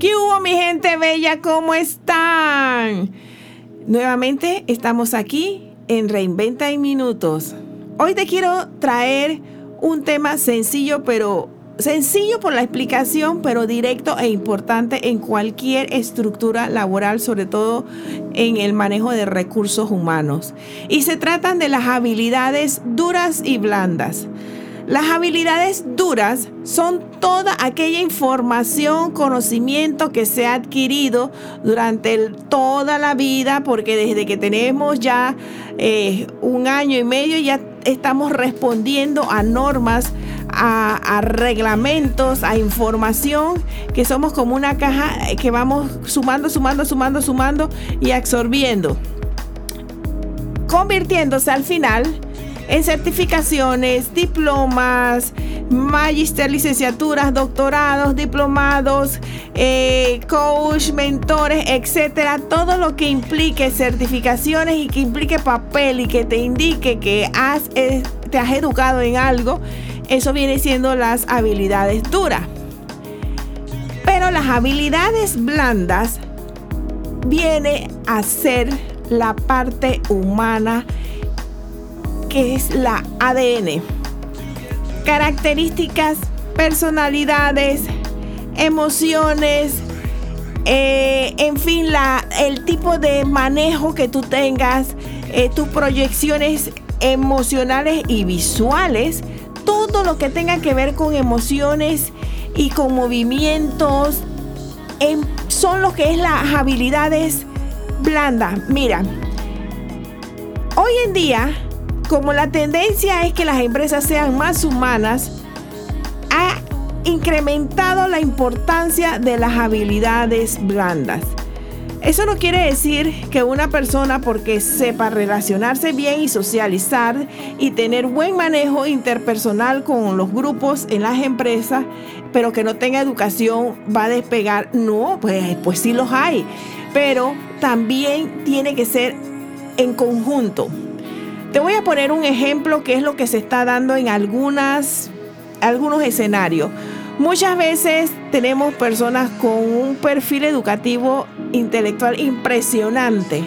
¿Qué hubo mi gente bella? ¿Cómo están? Nuevamente estamos aquí en Reinventa en Minutos. Hoy te quiero traer un tema sencillo, pero sencillo por la explicación, pero directo e importante en cualquier estructura laboral, sobre todo en el manejo de recursos humanos. Y se tratan de las habilidades duras y blandas. Las habilidades duras son toda aquella información, conocimiento que se ha adquirido durante toda la vida, porque desde que tenemos ya eh, un año y medio ya estamos respondiendo a normas, a, a, reglamentos, a información, que somos como una caja que vamos sumando, sumando, sumando, sumando y absorbiendo, convirtiéndose al final en certificaciones, diplomas, magister, licenciaturas, doctorados, diplomados, eh, coach, mentores, etcétera. Todo lo que implique certificaciones y que implique papel y que te indique que has, eh, te has educado en algo, eso viene siendo las habilidades duras. Pero las habilidades blandas viene a ser la parte humana que es la ADN. Características, personalidades, emociones, eh, en fin, la, el tipo de manejo que tú tengas, eh, tus proyecciones emocionales y visuales, todo lo que tenga que ver con emociones y con movimientos, son lo que es las habilidades blandas. Mira, hoy en día como la tendencia es que las empresas sean más humanas, ha incrementado la importancia de las habilidades blandas. Eso no quiere decir que una persona porque sepa relacionarse bien y socializar y tener buen manejo interpersonal con los grupos en las empresas, pero que no tenga educación va a despegar. No, pues, pues sí los hay, pero también tiene que ser en conjunto. Te voy a poner un ejemplo que es lo que se está dando en algunas, algunos escenarios. Muchas veces tenemos personas con un perfil educativo intelectual impresionante,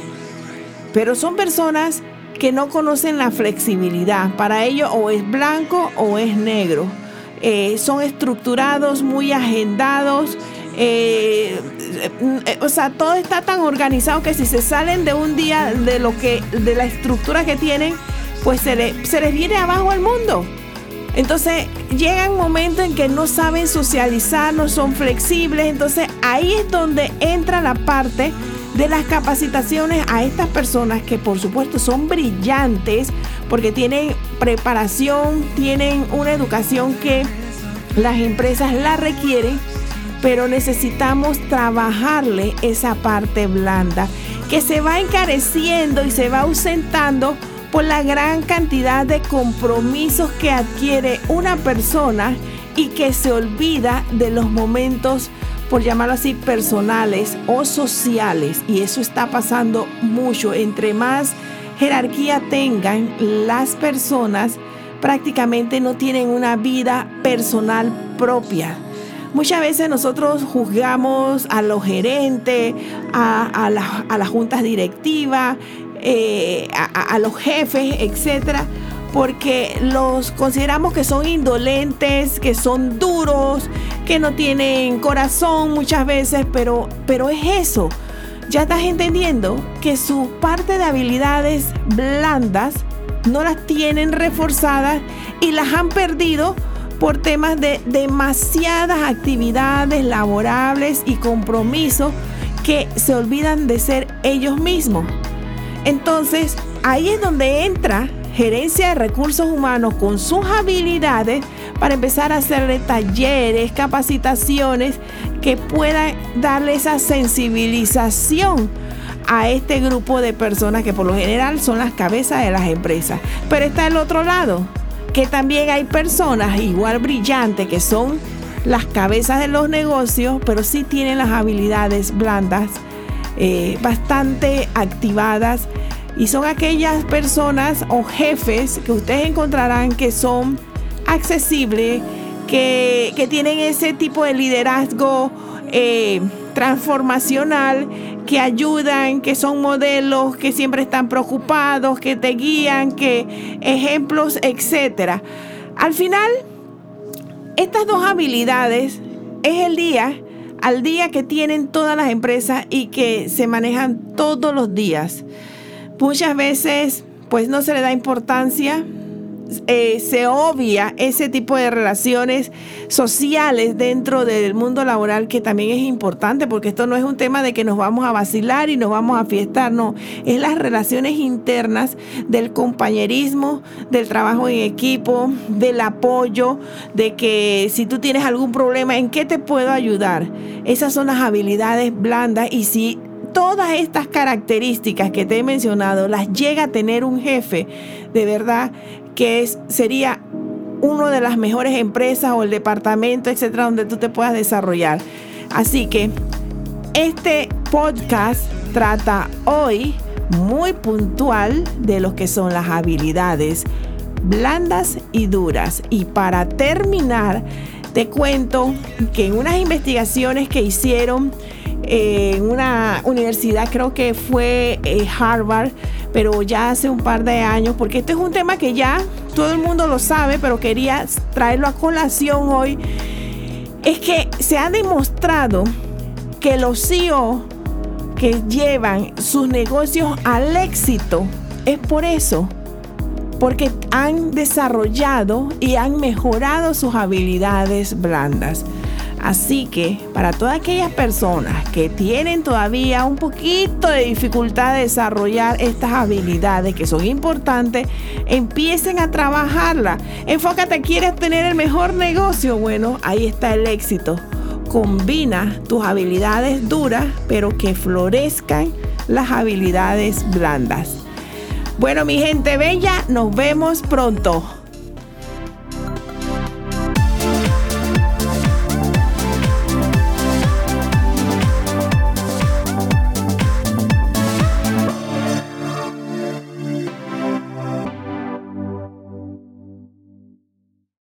pero son personas que no conocen la flexibilidad. Para ellos o es blanco o es negro. Eh, son estructurados, muy agendados. Eh, eh, o sea, todo está tan organizado que si se salen de un día de lo que, de la estructura que tienen, pues se, se les viene abajo el mundo. Entonces llega un momento en que no saben socializar, no son flexibles. Entonces ahí es donde entra la parte de las capacitaciones a estas personas que por supuesto son brillantes porque tienen preparación, tienen una educación que las empresas la requieren pero necesitamos trabajarle esa parte blanda que se va encareciendo y se va ausentando por la gran cantidad de compromisos que adquiere una persona y que se olvida de los momentos, por llamarlo así, personales o sociales. Y eso está pasando mucho. Entre más jerarquía tengan las personas, prácticamente no tienen una vida personal propia Muchas veces nosotros juzgamos a los gerentes, a, las juntas directivas, eh, a, los jefes, etcétera, porque los consideramos que son indolentes, que son duros, que no tienen corazón muchas veces, pero, pero es eso. Ya estás entendiendo que su parte de habilidades blandas no las tienen reforzadas y las han perdido por temas de demasiadas actividades laborables y compromisos que se olvidan de ser ellos mismos. Entonces, ahí es donde entra gerencia de recursos humanos con sus habilidades para empezar a hacerle talleres, capacitaciones que puedan darle esa sensibilización a este grupo de personas que por lo general son las cabezas de las empresas. Pero está el otro lado, que también hay personas igual brillantes que son las cabezas de los negocios, pero sí tienen las habilidades blandas, eh, bastante activadas. Y son aquellas personas o jefes que ustedes encontrarán que son accesibles, que, tienen ese tipo de liderazgo eh, transformacional, que ayudan, que son modelos, que siempre están preocupados, que te guían, que ejemplos, etc. Al final, estas dos habilidades es el día al día que tienen todas las empresas y que se manejan todos los días. Muchas veces pues no se le da importancia eh, se obvia ese tipo de relaciones sociales dentro del mundo laboral que también es importante porque esto no es un tema de que nos vamos a vacilar y nos vamos a fiestar, no, es las relaciones internas del compañerismo, del trabajo en equipo, del apoyo, de que si tú tienes algún problema, ¿en qué te puedo ayudar? Esas son las habilidades blandas y si todas estas características que te he mencionado las llega a tener un jefe, de verdad que es, sería una de las mejores empresas o el departamento, etcétera, donde tú te puedas desarrollar. Así que este podcast trata hoy muy puntual de lo que son las habilidades blandas y duras. Y para terminar, te cuento que en unas investigaciones que hicieron en una universidad, creo que fue eh, Harvard, pero ya hace un par de años, porque este es un tema que ya todo el mundo lo sabe, pero quería traerlo a colación hoy, es que se ha demostrado que los CEO que llevan sus negocios al éxito es por eso, porque han desarrollado y han mejorado sus habilidades blandas. Así que para todas aquellas personas que tienen todavía un poquito de dificultad de desarrollar estas habilidades que son importantes, empiecen a trabajarlas. Enfócate, ¿quieres tener el mejor negocio? Bueno, ahí está el éxito. Combina tus habilidades duras, pero que florezcan las habilidades blandas. Bueno, mi gente bella, nos vemos pronto.